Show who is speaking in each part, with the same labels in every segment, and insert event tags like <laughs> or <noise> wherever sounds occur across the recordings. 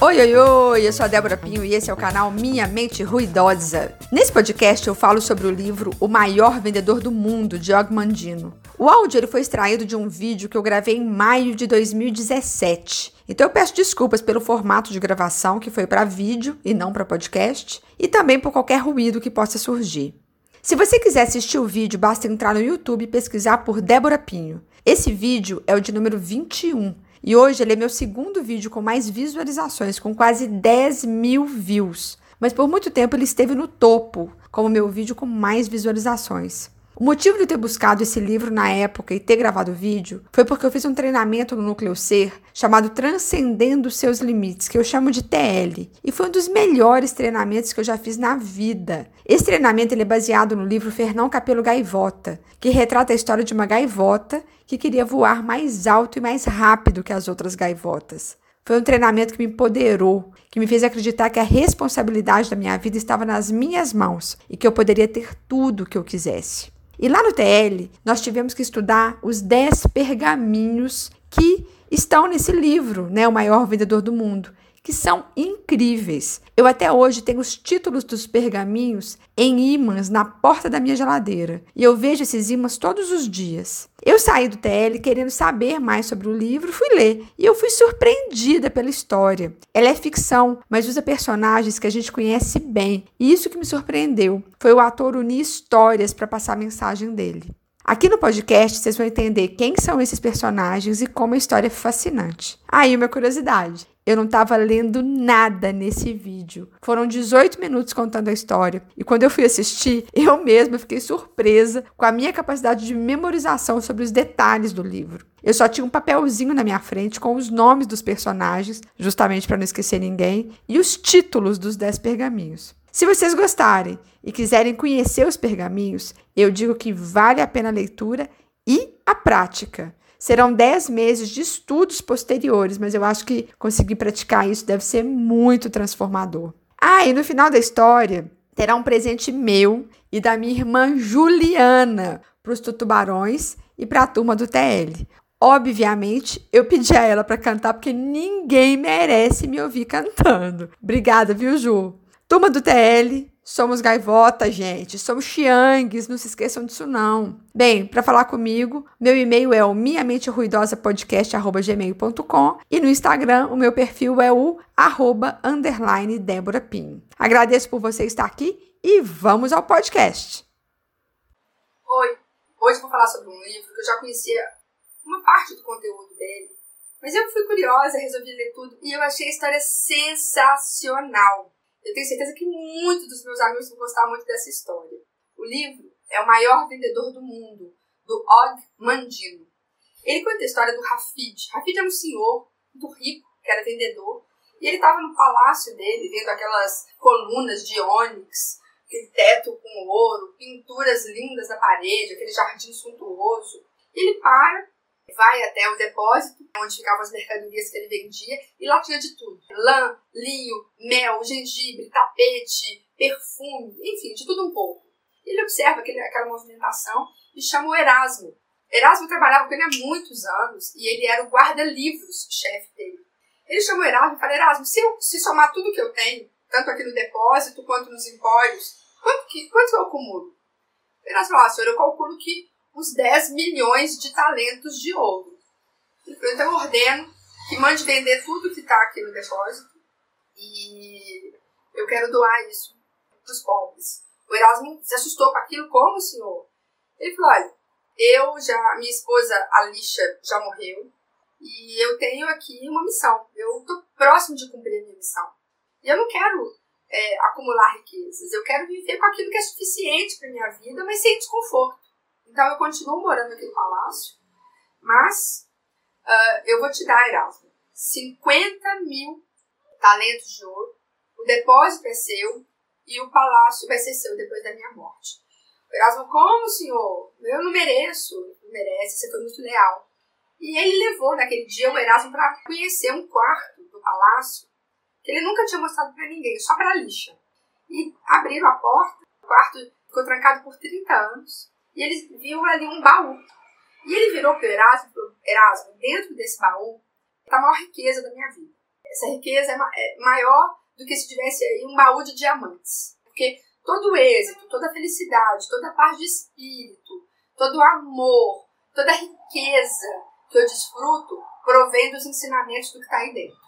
Speaker 1: Oi, oi, oi, eu sou a Débora Pinho e esse é o canal Minha Mente Ruidosa. Nesse podcast eu falo sobre o livro O Maior Vendedor do Mundo, de Og Mandino. O áudio ele foi extraído de um vídeo que eu gravei em maio de 2017. Então eu peço desculpas pelo formato de gravação que foi para vídeo e não para podcast, e também por qualquer ruído que possa surgir. Se você quiser assistir o vídeo, basta entrar no YouTube e pesquisar por Débora Pinho. Esse vídeo é o de número 21 e hoje ele é meu segundo vídeo com mais visualizações, com quase 10 mil views. Mas por muito tempo ele esteve no topo, como meu vídeo com mais visualizações. O motivo de eu ter buscado esse livro na época e ter gravado o vídeo foi porque eu fiz um treinamento no Núcleo Ser chamado Transcendendo Seus Limites, que eu chamo de TL, e foi um dos melhores treinamentos que eu já fiz na vida. Esse treinamento ele é baseado no livro Fernão Capelo Gaivota, que retrata a história de uma gaivota que queria voar mais alto e mais rápido que as outras gaivotas. Foi um treinamento que me empoderou, que me fez acreditar que a responsabilidade da minha vida estava nas minhas mãos e que eu poderia ter tudo o que eu quisesse. E lá no TL, nós tivemos que estudar os 10 pergaminhos que estão nesse livro, né, O Maior Vendedor do Mundo que são incríveis. Eu até hoje tenho os títulos dos pergaminhos em ímãs na porta da minha geladeira e eu vejo esses ímãs todos os dias. Eu saí do TL querendo saber mais sobre o livro, fui ler e eu fui surpreendida pela história. Ela é ficção, mas usa personagens que a gente conhece bem e isso que me surpreendeu foi o ator unir histórias para passar a mensagem dele. Aqui no podcast vocês vão entender quem são esses personagens e como a história é fascinante. Aí uma curiosidade. Eu não estava lendo nada nesse vídeo. Foram 18 minutos contando a história. E quando eu fui assistir, <laughs> eu mesma fiquei surpresa com a minha capacidade de memorização sobre os detalhes do livro. Eu só tinha um papelzinho na minha frente com os nomes dos personagens, justamente para não esquecer ninguém, e os títulos dos 10 pergaminhos. Se vocês gostarem e quiserem conhecer os pergaminhos, eu digo que vale a pena a leitura e a prática. Serão 10 meses de estudos posteriores, mas eu acho que conseguir praticar isso deve ser muito transformador. Ah, e no final da história, terá um presente meu e da minha irmã Juliana para os tutubarões e para a turma do TL. Obviamente, eu pedi a ela para cantar porque ninguém merece me ouvir cantando. Obrigada, viu, Ju? Turma do TL, Somos gaivota, gente. Somos xiangues, não se esqueçam disso não. Bem, para falar comigo, meu e-mail é o minhamenteruidosapodcast.gmail.com e no Instagram o meu perfil é o arroba underline Débora Pinho. Agradeço por você estar aqui e vamos ao podcast.
Speaker 2: Oi, hoje vou falar sobre um livro que eu já conhecia uma parte do conteúdo dele, mas eu fui curiosa, resolvi ler tudo e eu achei a história sensacional. Eu tenho certeza que muitos dos meus amigos vão gostar muito dessa história. O livro é o maior vendedor do mundo, do Og Mandino. Ele conta a história do Rafid. Rafid é um senhor muito rico, que era vendedor, e ele estava no palácio dele, vendo aquelas colunas de ônix, aquele teto com ouro, pinturas lindas na parede, aquele jardim suntuoso. Ele para vai até o depósito, onde ficavam as mercadorias que ele vendia, e lá tinha de tudo: lã, linho, mel, gengibre, tapete, perfume, enfim, de tudo um pouco. Ele observa aquele, aquela movimentação e chama o Erasmo. Erasmo trabalhava com ele há muitos anos e ele era o guarda-livros chefe dele. Ele chamou Erasmo e falou: Erasmo, se eu se somar tudo que eu tenho, tanto aqui no depósito quanto nos empórios, quanto que, quanto eu acumulo? Erasmo falou: ah, senhor, eu calculo que os 10 milhões de talentos de ouro. Então eu ordeno que mande vender tudo que está aqui no depósito e eu quero doar isso para os pobres. O Erasmo se assustou com aquilo, como, senhor? Ele falou, olha, eu já, minha esposa Alicia já morreu e eu tenho aqui uma missão. Eu estou próximo de cumprir a minha missão. E eu não quero é, acumular riquezas. Eu quero viver com aquilo que é suficiente para minha vida, mas sem desconforto. Então eu continuo morando aqui no palácio, mas uh, eu vou te dar, Erasmo, 50 mil talentos de ouro, o depósito é seu e o palácio vai ser seu depois da minha morte. Erasmo, como, senhor? Eu não mereço. Não merece, você foi muito leal. E ele levou naquele dia o Erasmo para conhecer um quarto do palácio que ele nunca tinha mostrado para ninguém, só para lixa. E abriram a porta, o quarto ficou trancado por 30 anos e ele viu ali um baú. E ele virou para o Erasmo, Erasmo, dentro desse baú está a maior riqueza da minha vida.
Speaker 1: essa riqueza é, é maior do que se tivesse aí um baú de diamantes. Porque todo o êxito, toda a felicidade, toda a paz de espírito, todo o amor, toda a riqueza que eu desfruto provém dos ensinamentos do que está aí dentro.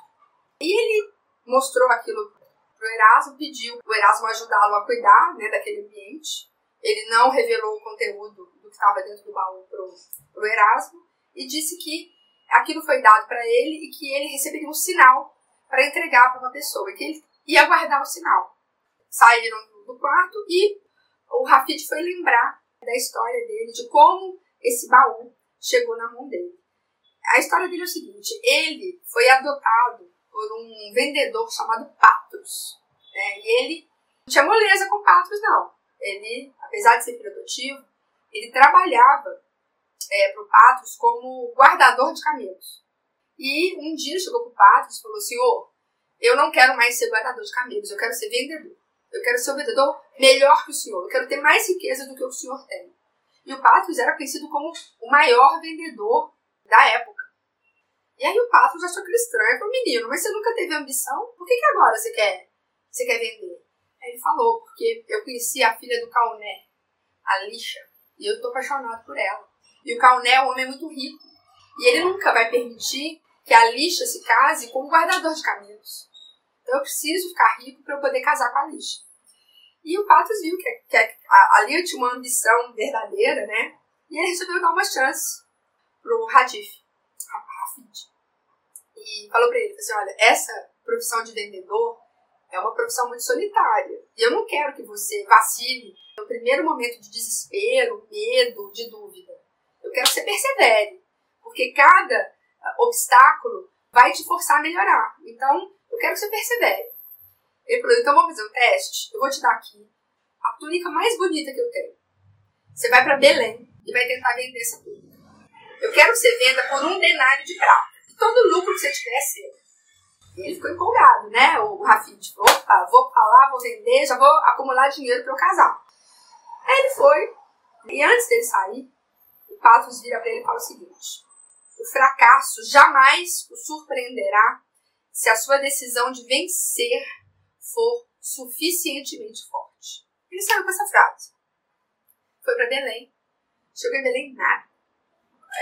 Speaker 1: E ele mostrou aquilo para o Erasmo, pediu o Erasmo ajudá-lo a cuidar né, daquele ambiente. Ele não revelou o conteúdo do que estava dentro do baú para o Erasmo e disse que aquilo foi dado para ele e que ele receberia um sinal para entregar para uma pessoa e que ele ia guardar o sinal. Saíram do quarto e o Rafid foi lembrar da história dele, de como esse baú chegou na mão dele. A história dele é o seguinte: ele foi adotado por um vendedor chamado Patos. Né? E ele não tinha moleza com Patos, não. Ele, apesar de ser filho adotivo, ele trabalhava é, para o Patos como guardador de camelos. E um dia chegou para o Patos e falou: Senhor, eu não quero mais ser guardador de camelos, eu quero ser vendedor. Eu quero ser um vendedor melhor que o senhor. Eu quero ter mais riqueza do que o senhor tem. E o Patrus era conhecido como o maior vendedor da época. E aí o Patrus achou aquilo estranho. Falou, menino, mas você nunca teve ambição? Por que, que agora você quer, você quer vender? Ele falou, porque eu conheci a filha do Cauné, a Lixa, e eu tô apaixonado por ela. E o Cauné é um homem muito rico. E ele nunca vai permitir que a Lixa se case com um guardador de camelos. Então eu preciso ficar rico para eu poder casar com a Lixa. E o Patos viu que, que ali eu tinha uma ambição verdadeira, né? E ele resolveu dar uma chance pro Radif, Rafid. E falou para ele, assim, olha, essa profissão de vendedor é uma profissão muito solitária. E eu não quero que você vacile no primeiro momento de desespero, medo, de dúvida. Eu quero que você persevere. Porque cada obstáculo vai te forçar a melhorar. Então, eu quero que você persevere. Ele falou, então vamos fazer um teste? Eu vou te dar aqui a túnica mais bonita que eu tenho. Você vai para Belém e vai tentar vender essa túnica. Eu quero que você venda por um denário de prata. E todo lucro que você tiver é seu. E ele ficou empolgado, né? O Rafid falou, opa, vou falar, vou vender, já vou acumular dinheiro para eu casar. Aí ele foi. E antes dele sair, o Patos vira para ele e fala o seguinte. O fracasso jamais o surpreenderá se a sua decisão de vencer for suficientemente forte. Ele saiu com essa frase. Foi para Belém. Chegou em Belém, nada.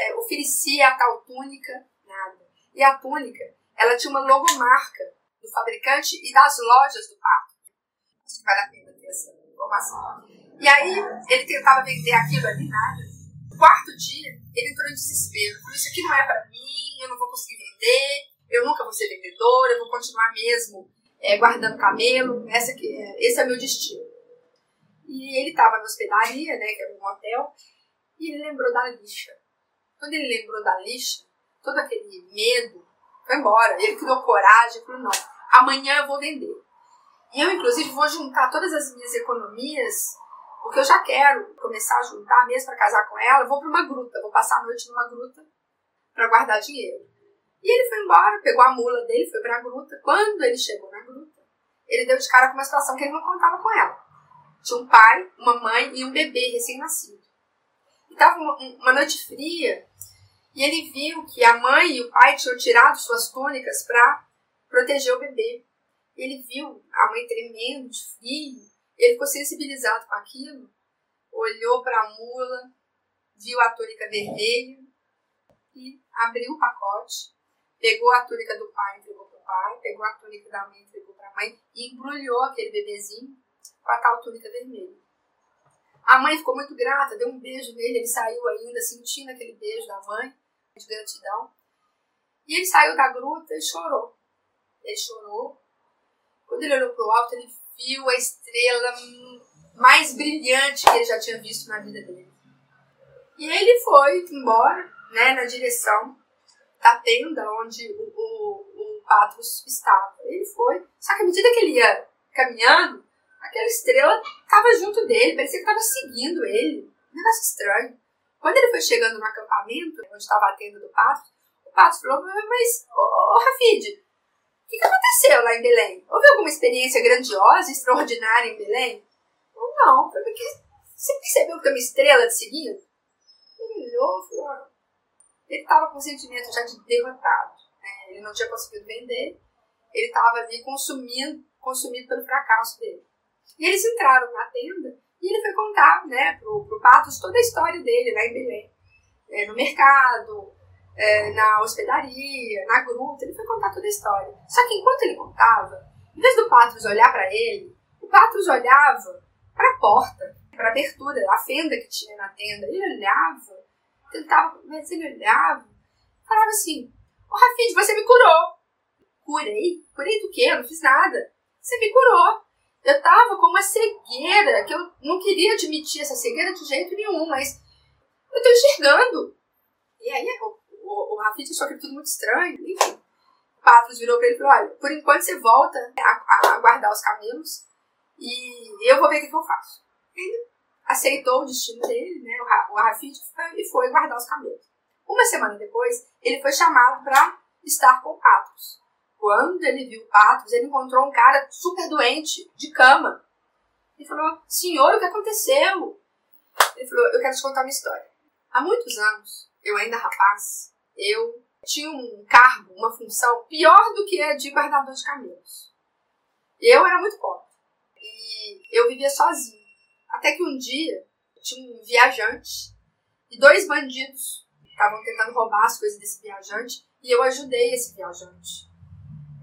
Speaker 1: É, oferecia a tal túnica, nada. E a túnica, ela tinha uma logomarca do fabricante e das lojas do pato. Acho que vale a pena ter essa informação. E aí, ele tentava vender aquilo ali, nada. No quarto dia, ele entrou em desespero. Falou, isso aqui não é para mim, eu não vou conseguir vender eu nunca vou ser vendedora, eu vou continuar mesmo é, guardando camelo, essa aqui, é, esse é meu destino. E ele estava na hospedaria, né, que era um hotel, e ele lembrou da lixa. Quando ele lembrou da lixa, todo aquele medo foi embora. Ele criou coragem, falou, não, amanhã eu vou vender. E eu, inclusive, vou juntar todas as minhas economias, porque eu já quero começar a juntar mesmo para casar com ela. Eu vou para uma gruta, vou passar a noite numa gruta para guardar dinheiro. E ele foi embora, pegou a mula dele, foi pra gruta. Quando ele chegou na gruta, ele deu de cara com uma situação que ele não contava com ela. Tinha um pai, uma mãe e um bebê recém-nascido. E tava uma, uma noite fria e ele viu que a mãe e o pai tinham tirado suas túnicas para proteger o bebê. Ele viu a mãe tremendo de frio, ele ficou sensibilizado com aquilo, olhou para a mula, viu a túnica vermelha e abriu o pacote pegou a túnica do pai, entregou para o pai, pegou a túnica da mãe, entregou para a mãe e embrulhou aquele bebezinho com a tal túnica vermelha. A mãe ficou muito grata, deu um beijo nele, ele saiu ainda sentindo aquele beijo da mãe, de gratidão. E ele saiu da gruta e chorou. Ele chorou. Quando ele olhou para o alto, ele viu a estrela mais brilhante que ele já tinha visto na vida dele. E ele foi embora, né, na direção da tenda onde o, o, o Patros estava. Ele foi. Só que à medida que ele ia caminhando, aquela estrela estava junto dele, parecia que estava seguindo ele. Um negócio estranho. Quando ele foi chegando no acampamento, onde estava a tenda do Patros, o Patros falou: Mas, ô, ô Rafid, o que, que aconteceu lá em Belém? Houve alguma experiência grandiosa, extraordinária em Belém? Não, porque você percebeu que tem uma estrela te seguindo? Ele olhou e falou: ele estava com o sentimento já de derrotado. Né? Ele não tinha conseguido vender ele estava ali consumindo, consumido pelo fracasso dele. E eles entraram na tenda e ele foi contar, né, pro, pro Patos toda a história dele lá em Belém. É, no mercado, é, na hospedaria, na gruta, ele foi contar toda a história. Só que enquanto ele contava, em vez do Patos olhar para ele, o Patos olhava para a porta, para a abertura, a fenda que tinha na tenda. Ele olhava, tentava, mas ele olhava, falava assim: Ô oh, Rafid, você me curou. Curei? Curei do quê? Eu não fiz nada. Você me curou. Eu tava com uma cegueira, que eu não queria admitir essa cegueira de jeito nenhum, mas eu tô enxergando. E aí o, o, o Rafid achou aquilo tudo muito estranho, enfim. O Patros virou pra ele e falou: olha, por enquanto você volta a, a guardar os camelos e eu vou ver o que, que eu faço. Ele aceitou o destino dele, né? O, o e foi guardar os camelos. Uma semana depois, ele foi chamado para estar com o Patros. Quando ele viu o Patros, ele encontrou um cara super doente, de cama. Ele falou: Senhor, o que aconteceu? Ele falou: Eu quero te contar uma história. Há muitos anos, eu ainda rapaz, eu tinha um cargo, uma função pior do que a de guardador de camelos. Eu era muito pobre. E eu vivia sozinho. Até que um dia, tinha um viajante e dois bandidos estavam tentando roubar as coisas desse viajante e eu ajudei esse viajante.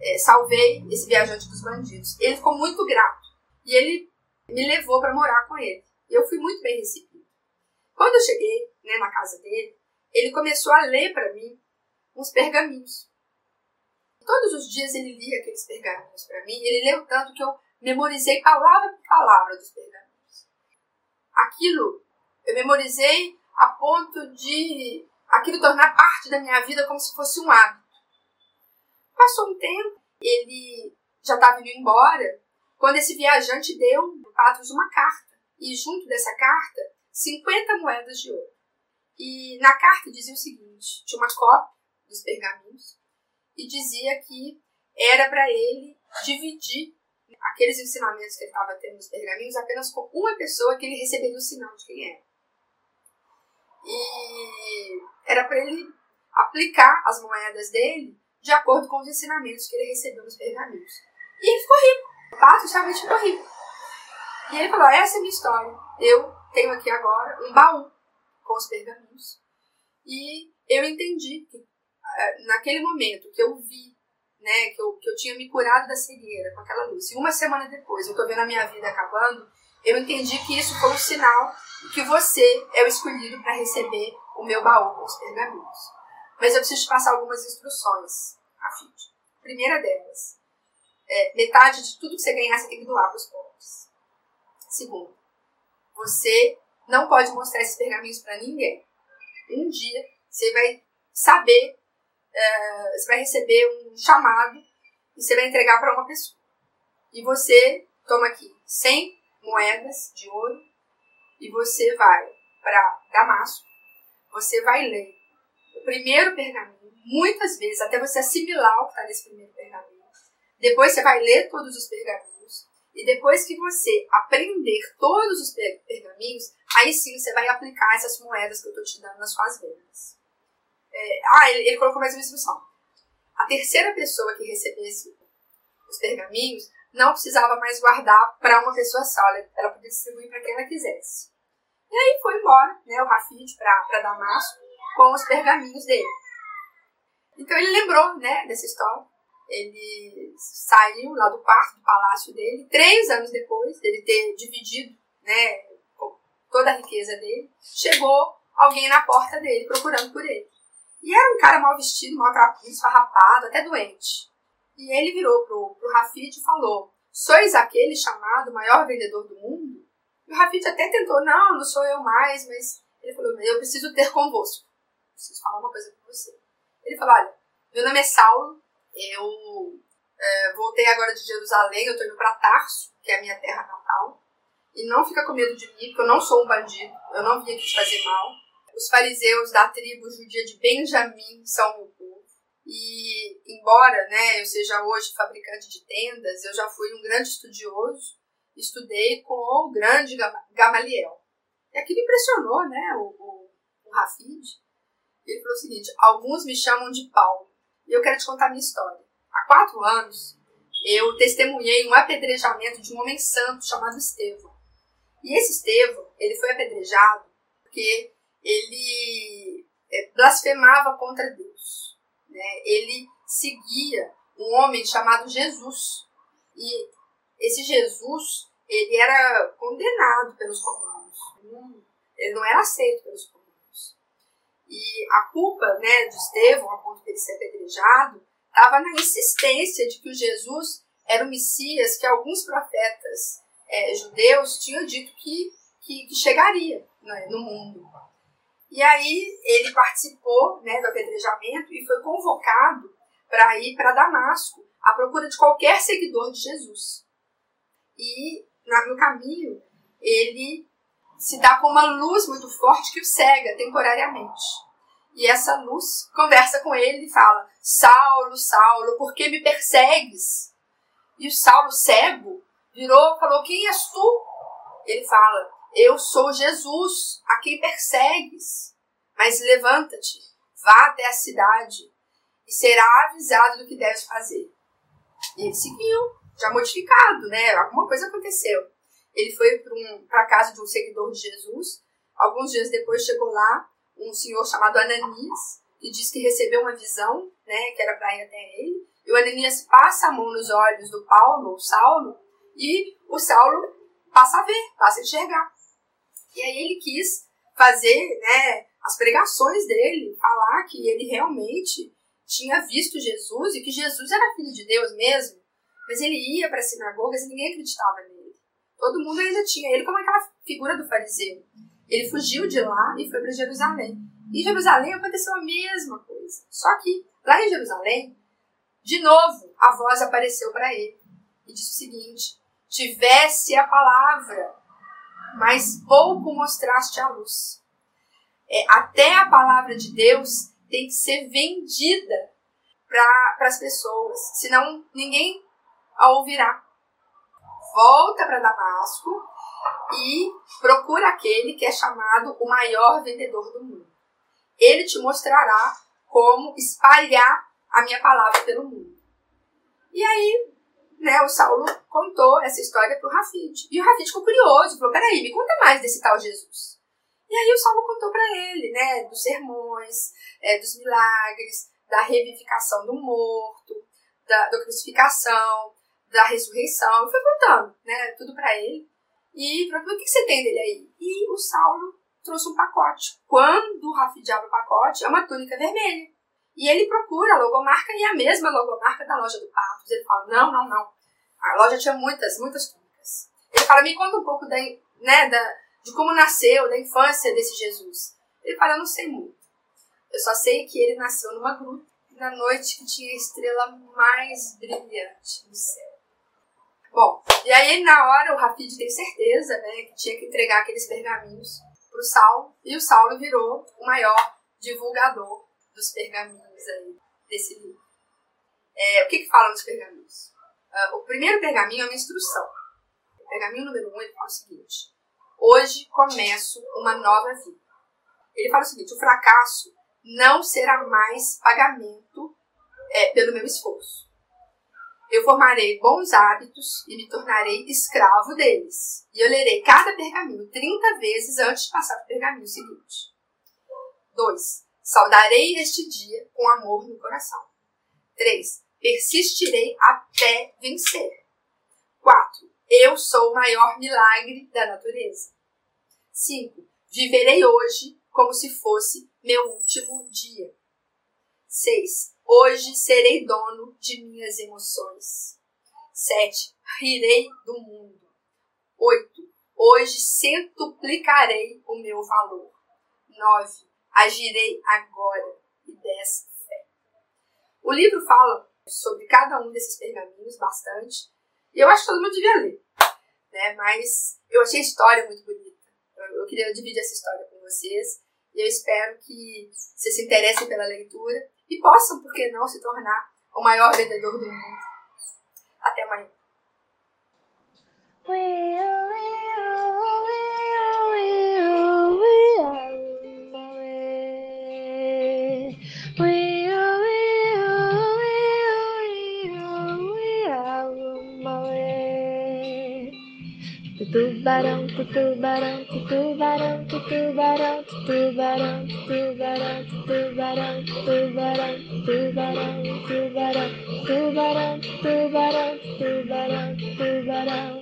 Speaker 1: É, salvei esse viajante dos bandidos. Ele ficou muito grato e ele me levou para morar com ele. Eu fui muito bem recebido. Quando eu cheguei né, na casa dele, ele começou a ler para mim uns pergaminhos. Todos os dias ele lia aqueles pergaminhos para mim. Ele leu tanto que eu memorizei palavra por palavra dos pergaminhos. Aquilo eu memorizei a ponto de aquilo tornar parte da minha vida como se fosse um hábito. Passou um tempo, ele já estava indo embora, quando esse viajante deu para Patros uma carta. E junto dessa carta, 50 moedas de ouro. E na carta dizia o seguinte: tinha uma cópia dos pergaminhos e dizia que era para ele dividir aqueles ensinamentos que ele estava tendo nos pergaminhos apenas com uma pessoa que ele receberia o sinal de quem era. E era para ele aplicar as moedas dele de acordo com os ensinamentos que ele recebeu nos pergaminhos. E ele ficou rico. Pato realmente ficou rico. E ele falou: essa é a minha história. Eu tenho aqui agora um baú com os pergaminhos. E eu entendi que eh, naquele momento que eu vi, né, que eu, que eu tinha me curado da cegueira com aquela luz, e uma semana depois eu tô vendo a minha vida acabando, eu entendi que isso foi um sinal que você é o escolhido para receber o meu baú com os pergaminhos. Mas eu preciso te passar algumas instruções, Rafid. Primeira delas, é, metade de tudo que você ganhar você tem que doar para os pobres. Segundo, você não pode mostrar esses pergaminhos para ninguém. Um dia você vai saber, uh, você vai receber um chamado e você vai entregar para uma pessoa. E você toma aqui 100 moedas de ouro e você vai para Damasco, você vai ler primeiro pergaminho, muitas vezes, até você assimilar o que está nesse primeiro pergaminho. Depois você vai ler todos os pergaminhos. E depois que você aprender todos os pergaminhos, aí sim você vai aplicar essas moedas que eu estou te dando nas suas vendas. É, ah, ele, ele colocou mais uma instrução. A terceira pessoa que recebesse os pergaminhos não precisava mais guardar para uma pessoa só, ela podia distribuir para quem ela quisesse. E aí foi embora, né, o Rafid para Damasco com os pergaminhos dele. Então ele lembrou, né, dessa história. Ele saiu lá do quarto do palácio dele, três anos depois dele ter dividido, né, toda a riqueza dele, chegou alguém na porta dele procurando por ele. E era um cara mal vestido, mal trapido, esfarrapado, até doente. E ele virou pro, pro Rafid e falou: Sois aquele chamado maior vendedor do mundo? E o Rafid até tentou: Não, não sou eu mais, mas ele falou: Eu preciso ter convosco. Preciso falar uma coisa com você. Ele falou: Olha, meu nome é Saulo, eu é, voltei agora de Jerusalém, eu tô indo para Tarso, que é a minha terra natal. E não fica com medo de mim, porque eu não sou um bandido, eu não vim aqui te fazer mal. Os fariseus da tribo judia de Benjamim são meu povo. E embora né, eu seja hoje fabricante de tendas, eu já fui um grande estudioso, estudei com o grande Gamaliel. E aquilo impressionou né, o, o, o Rafid. Ele falou o seguinte: alguns me chamam de Paulo. E eu quero te contar a minha história. Há quatro anos, eu testemunhei um apedrejamento de um homem santo chamado Estevão. E esse Estevão, ele foi apedrejado porque ele é, blasfemava contra Deus. Né? Ele seguia um homem chamado Jesus. E esse Jesus, ele era condenado pelos romanos. Ele não era aceito pelos romanos. E a culpa né, de Estevão, a ponto de ele ser apedrejado, estava na insistência de que o Jesus era o Messias que alguns profetas é, judeus tinham dito que, que, que chegaria né, no mundo. E aí ele participou né, do apedrejamento e foi convocado para ir para Damasco à procura de qualquer seguidor de Jesus. E no caminho ele se dá com uma luz muito forte que o cega temporariamente. E essa luz conversa com ele e fala: Saulo, Saulo, por que me persegues? E o Saulo, cego, virou e falou: Quem és tu? Ele fala: Eu sou Jesus, a quem persegues. Mas levanta-te, vá até a cidade e será avisado do que deves fazer. E ele seguiu, já modificado, né? Alguma coisa aconteceu. Ele foi para um, a casa de um seguidor de Jesus. Alguns dias depois chegou lá um senhor chamado Ananias, que diz que recebeu uma visão, né, que era para ir até ele. E o Ananias passa a mão nos olhos do Paulo, o Saulo, e o Saulo passa a ver, passa a enxergar. E aí ele quis fazer né, as pregações dele, falar que ele realmente tinha visto Jesus e que Jesus era filho de Deus mesmo. Mas ele ia para as sinagogas e ninguém acreditava nele. Todo mundo ainda tinha ele como aquela figura do fariseu. Ele fugiu de lá e foi para Jerusalém. Em Jerusalém aconteceu a mesma coisa. Só que lá em Jerusalém, de novo, a voz apareceu para ele e disse o seguinte: Tivesse a palavra, mas pouco mostraste a luz. É, até a palavra de Deus tem que ser vendida para as pessoas, senão ninguém a ouvirá. Volta para Damasco e procura aquele que é chamado o maior vendedor do mundo. Ele te mostrará como espalhar a minha palavra pelo mundo. E aí, né, o Saulo contou essa história para o Rafid. E o Rafid ficou curioso, falou: peraí, me conta mais desse tal Jesus. E aí o Saulo contou para ele, né, dos sermões, é, dos milagres, da revivificação do morto, da, da crucificação, da ressurreição. Foi contando, né, tudo para ele. E perguntou, o que você tem dele aí? E o Saulo trouxe um pacote. Quando o Rafid abre o pacote, é uma túnica vermelha. E ele procura a logomarca e é a mesma logomarca da loja do Patos. Ele fala, não, não, não. A loja tinha muitas, muitas túnicas. Ele fala, me conta um pouco da, né, da, de como nasceu, da infância desse Jesus. Ele fala, eu não sei muito. Eu só sei que ele nasceu numa gruta, na noite que tinha a estrela mais brilhante do céu. Bom, e aí na hora o Rafid tem certeza, né, que tinha que entregar aqueles pergaminhos pro Saulo, e o Saulo virou o maior divulgador dos pergaminhos aí desse livro. É, o que que fala nos pergaminhos? Uh, o primeiro pergaminho é uma instrução. O pergaminho número um, ele fala o seguinte, hoje começo uma nova vida. Ele fala o seguinte, o fracasso não será mais pagamento é, pelo meu esforço eu formarei bons hábitos e me tornarei escravo deles. E eu lerei cada pergaminho 30 vezes antes de passar para o pergaminho seguinte. 2. Saudarei este dia com amor no coração. 3. Persistirei até vencer. 4. Eu sou o maior milagre da natureza. 5. Viverei hoje como se fosse meu último dia. 6. Hoje serei dono de minhas emoções. 7. Rirei do mundo. 8. Hoje centuplicarei o meu valor. 9. Agirei agora. E 10. Fé. O livro fala sobre cada um desses pergaminhos bastante. E eu acho que todo mundo devia ler. Né? Mas eu achei a história muito bonita. Eu queria dividir essa história com vocês. E eu espero que vocês se interessem pela leitura e possam, por que não, se tornar o maior vendedor do mundo. Até amanhã.
Speaker 3: Tubarão, tubarão, tubarão, tubarão, tubarão, tubarão, tubarão, tubarão, tubarão, tubarão, tubarão, tubarão, tubarão, tubarão.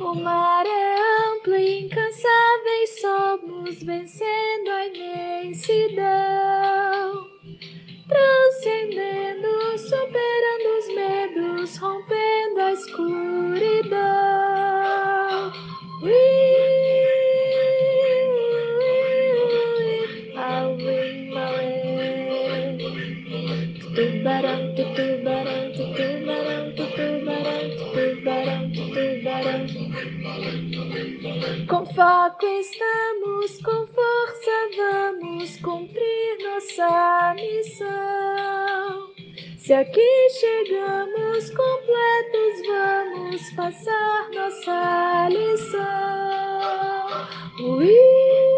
Speaker 3: O mar é amplo e incansável, somos vencendo a imensidão, transcendendo, superando os medos, rompendo a escuridão. Se aqui chegamos completos, vamos passar nossa lição. Ui!